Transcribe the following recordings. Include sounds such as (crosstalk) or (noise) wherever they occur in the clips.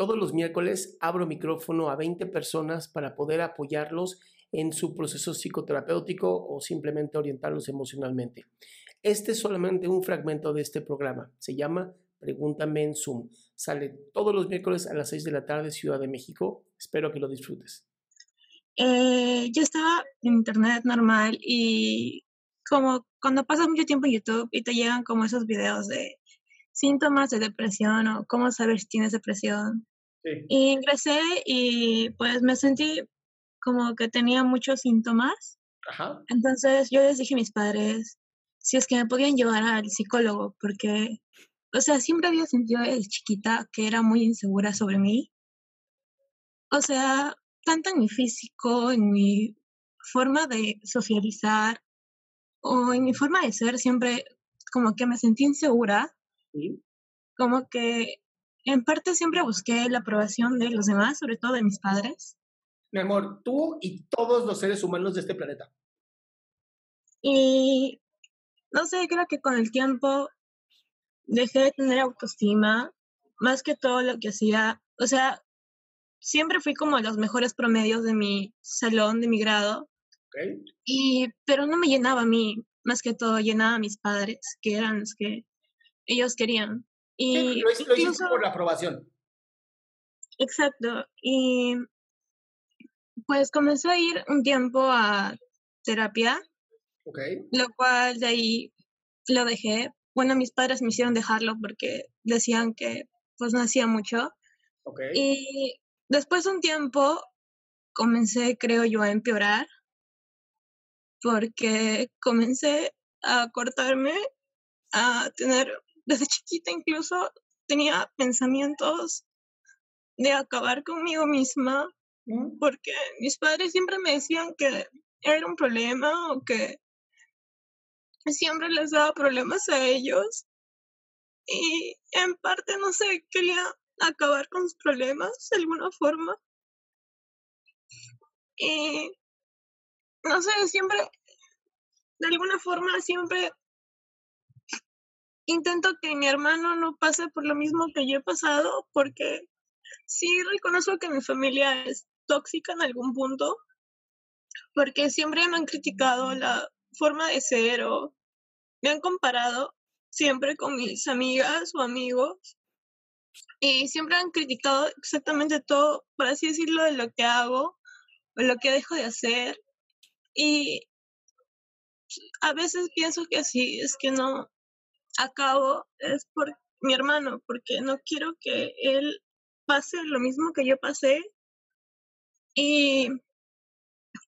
Todos los miércoles abro micrófono a 20 personas para poder apoyarlos en su proceso psicoterapéutico o simplemente orientarlos emocionalmente. Este es solamente un fragmento de este programa. Se llama Pregúntame en Zoom. Sale todos los miércoles a las 6 de la tarde, Ciudad de México. Espero que lo disfrutes. Eh, yo estaba en internet normal y como cuando pasas mucho tiempo en YouTube y te llegan como esos videos de síntomas de depresión o cómo saber si tienes depresión. Y ingresé y pues me sentí como que tenía muchos síntomas. Ajá. Entonces yo les dije a mis padres si es que me podían llevar al psicólogo porque, o sea, siempre había sentido desde chiquita que era muy insegura sobre mí. O sea, tanto en mi físico, en mi forma de socializar o en mi forma de ser, siempre como que me sentí insegura. ¿Sí? Como que en parte siempre busqué la aprobación de los demás, sobre todo de mis padres. Mi amor, tú y todos los seres humanos de este planeta. Y no sé, creo que con el tiempo dejé de tener autoestima, más que todo lo que hacía, o sea, siempre fui como los mejores promedios de mi salón, de mi grado, ¿ok? y pero no me llenaba a mí, más que todo llenaba a mis padres, que eran los que ellos querían. Sí, Y lo, incluso- por la aprobación. Exacto. Y pues comencé a ir un tiempo a terapia, ¿Ok? lo cual de ahí lo dejé. Bueno, mis padres me hicieron dejarlo porque decían que pues no hacía mucho. ¿Ok? Y después de un tiempo comencé, creo yo, a empeorar porque comencé a cortarme, a tener, desde chiquita incluso, tenía pensamientos de acabar conmigo misma Mm, porque mis padres siempre me decían que era un problema o que siempre les daba problemas a ellos. Y en parte no sé, quería acabar con sus problemas de alguna forma. Y no sé, siempre de alguna forma siempre intento que mi hermano no pase por lo mismo que yo he pasado porque sí reconozco que mi familia es tóxica en algún punto, porque siempre me han criticado la forma de ser o me han comparado siempre con mis amigas o amigos y siempre han criticado exactamente todo, por así decirlo, de lo que hago o lo que dejo de hacer y a veces pienso que si es que no acabo es por mi hermano, porque no quiero que él pase lo mismo que yo pasé y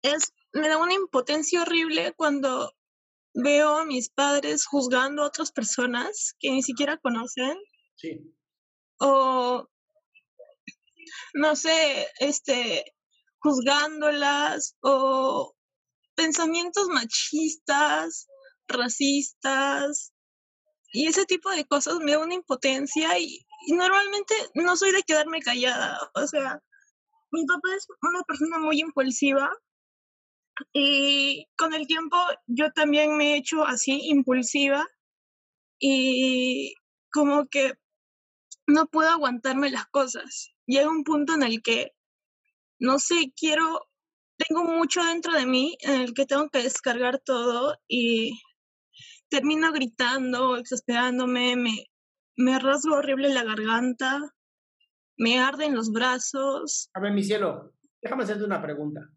es me da una impotencia horrible cuando veo a mis padres juzgando a otras personas que ni siquiera conocen Sí. o no sé, este juzgándolas o pensamientos machistas, racistas y ese tipo de cosas me da una impotencia y, normalmente no soy de quedarme callada, o sea, mi papá es una persona muy impulsiva y con el tiempo yo también me he hecho así impulsiva y como que no puedo aguantarme las cosas. Llega un punto en el que, no sé, quiero, tengo mucho dentro de mí en el que tengo que descargar todo y termino gritando, exasperándome, me, me rasgo horrible la garganta, me arden los brazos. A ver, mi cielo, déjame hacerte una pregunta.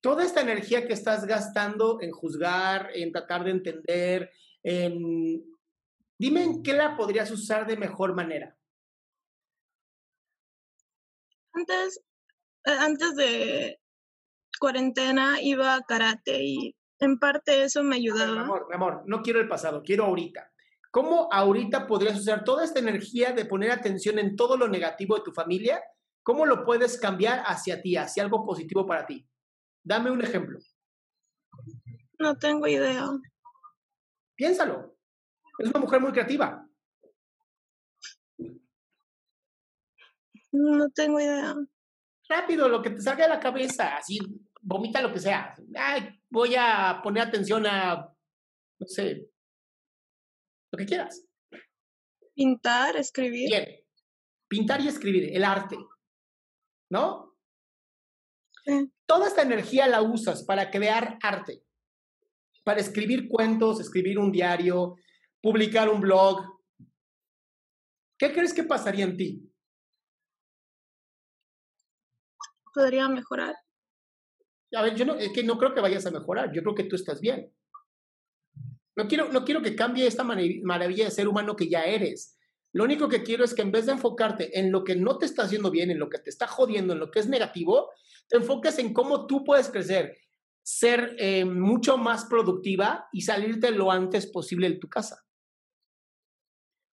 Toda esta energía que estás gastando en juzgar, en tratar de entender, en... dime en qué la podrías usar de mejor manera. Antes, eh, antes de cuarentena iba a karate y en parte eso me ayudaba. Mi amor, amor, no quiero el pasado, quiero ahorita. ¿Cómo ahorita podrías usar toda esta energía de poner atención en todo lo negativo de tu familia? ¿Cómo lo puedes cambiar hacia ti, hacia algo positivo para ti? Dame un ejemplo. No tengo idea. Piénsalo. Es una mujer muy creativa. No tengo idea. Rápido, lo que te salga de la cabeza, así, vomita lo que sea. Ay, voy a poner atención a, no sé, lo que quieras. Pintar, escribir. Bien. Pintar y escribir, el arte. ¿No? Toda esta energía la usas para crear arte, para escribir cuentos, escribir un diario, publicar un blog. ¿Qué crees que pasaría en ti? Podría mejorar. A ver, yo no, es que no creo que vayas a mejorar, yo creo que tú estás bien. No quiero, no quiero que cambie esta maravilla de ser humano que ya eres. Lo único que quiero es que en vez de enfocarte en lo que no te está haciendo bien, en lo que te está jodiendo, en lo que es negativo, te enfoques en cómo tú puedes crecer, ser eh, mucho más productiva y salirte lo antes posible de tu casa.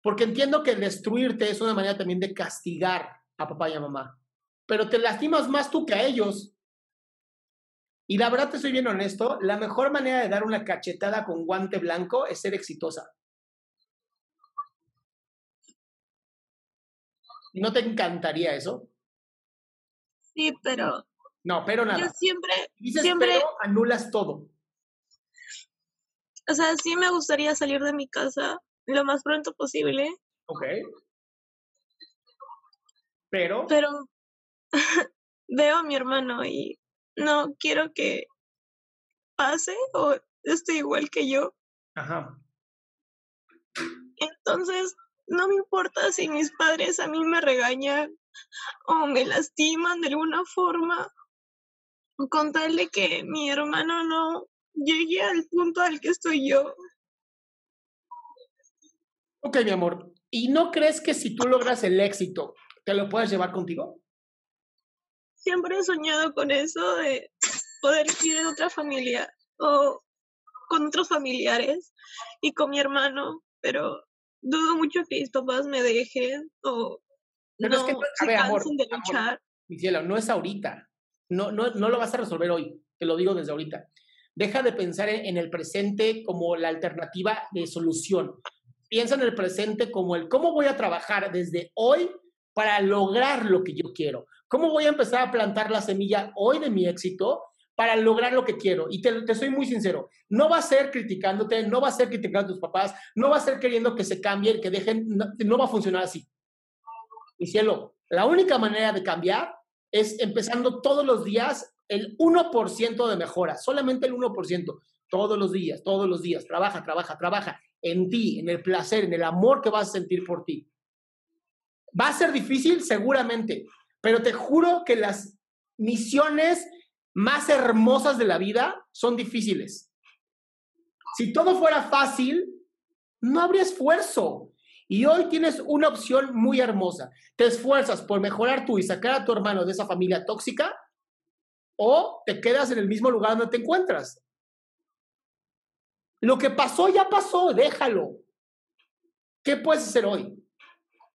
Porque entiendo que destruirte es una manera también de castigar a papá y a mamá, pero te lastimas más tú que a ellos. Y la verdad te soy bien honesto, la mejor manera de dar una cachetada con guante blanco es ser exitosa. ¿No te encantaría eso? Sí, pero... No, pero nada. Yo siempre... Dices siempre, pero, anulas todo. O sea, sí me gustaría salir de mi casa lo más pronto posible. Ok. Pero... Pero (laughs) veo a mi hermano y no quiero que pase o esté igual que yo. Ajá. Entonces, no me importa si mis padres a mí me regañan o me lastiman de alguna forma, con tal de que mi hermano no llegue al punto al que estoy yo. Ok, mi amor. ¿Y no crees que si tú logras el éxito, te lo puedes llevar contigo? Siempre he soñado con eso de poder vivir en otra familia o con otros familiares y con mi hermano, pero dudo mucho que mis papás me dejen o pero no es que, a se ver, amor, cansen de amor, luchar. mi cielo, no es ahorita. No, no, no lo vas a resolver hoy, te lo digo desde ahorita. Deja de pensar en, en el presente como la alternativa de solución. Piensa en el presente como el cómo voy a trabajar desde hoy para lograr lo que yo quiero. ¿Cómo voy a empezar a plantar la semilla hoy de mi éxito para lograr lo que quiero? Y te, te soy muy sincero, no va a ser criticándote, no va a ser criticando a tus papás, no va a ser queriendo que se cambien, que dejen, no, no va a funcionar así. Mi cielo, la única manera de cambiar es empezando todos los días el 1% de mejora, solamente el 1%, todos los días, todos los días. Trabaja, trabaja, trabaja en ti, en el placer, en el amor que vas a sentir por ti. Va a ser difícil, seguramente, pero te juro que las misiones más hermosas de la vida son difíciles. Si todo fuera fácil, no habría esfuerzo. Y hoy tienes una opción muy hermosa. Te esfuerzas por mejorar tú y sacar a tu hermano de esa familia tóxica o te quedas en el mismo lugar donde te encuentras. Lo que pasó ya pasó, déjalo. ¿Qué puedes hacer hoy?